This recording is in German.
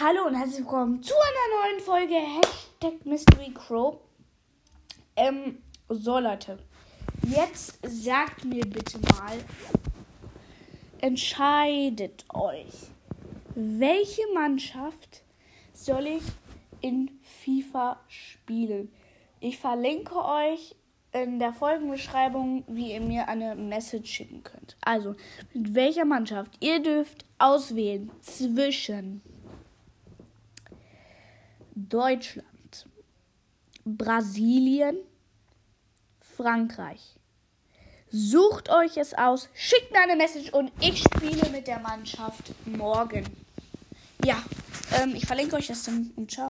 Hallo und herzlich willkommen zu einer neuen Folge Hashtag Mystery Crow. Ähm, so Leute, jetzt sagt mir bitte mal, entscheidet euch, welche Mannschaft soll ich in FIFA spielen? Ich verlinke euch in der Folgenbeschreibung, wie ihr mir eine Message schicken könnt. Also, mit welcher Mannschaft? Ihr dürft auswählen zwischen Deutschland, Brasilien, Frankreich. Sucht euch es aus, schickt mir eine Message und ich spiele mit der Mannschaft morgen. Ja, ähm, ich verlinke euch das dann und ciao.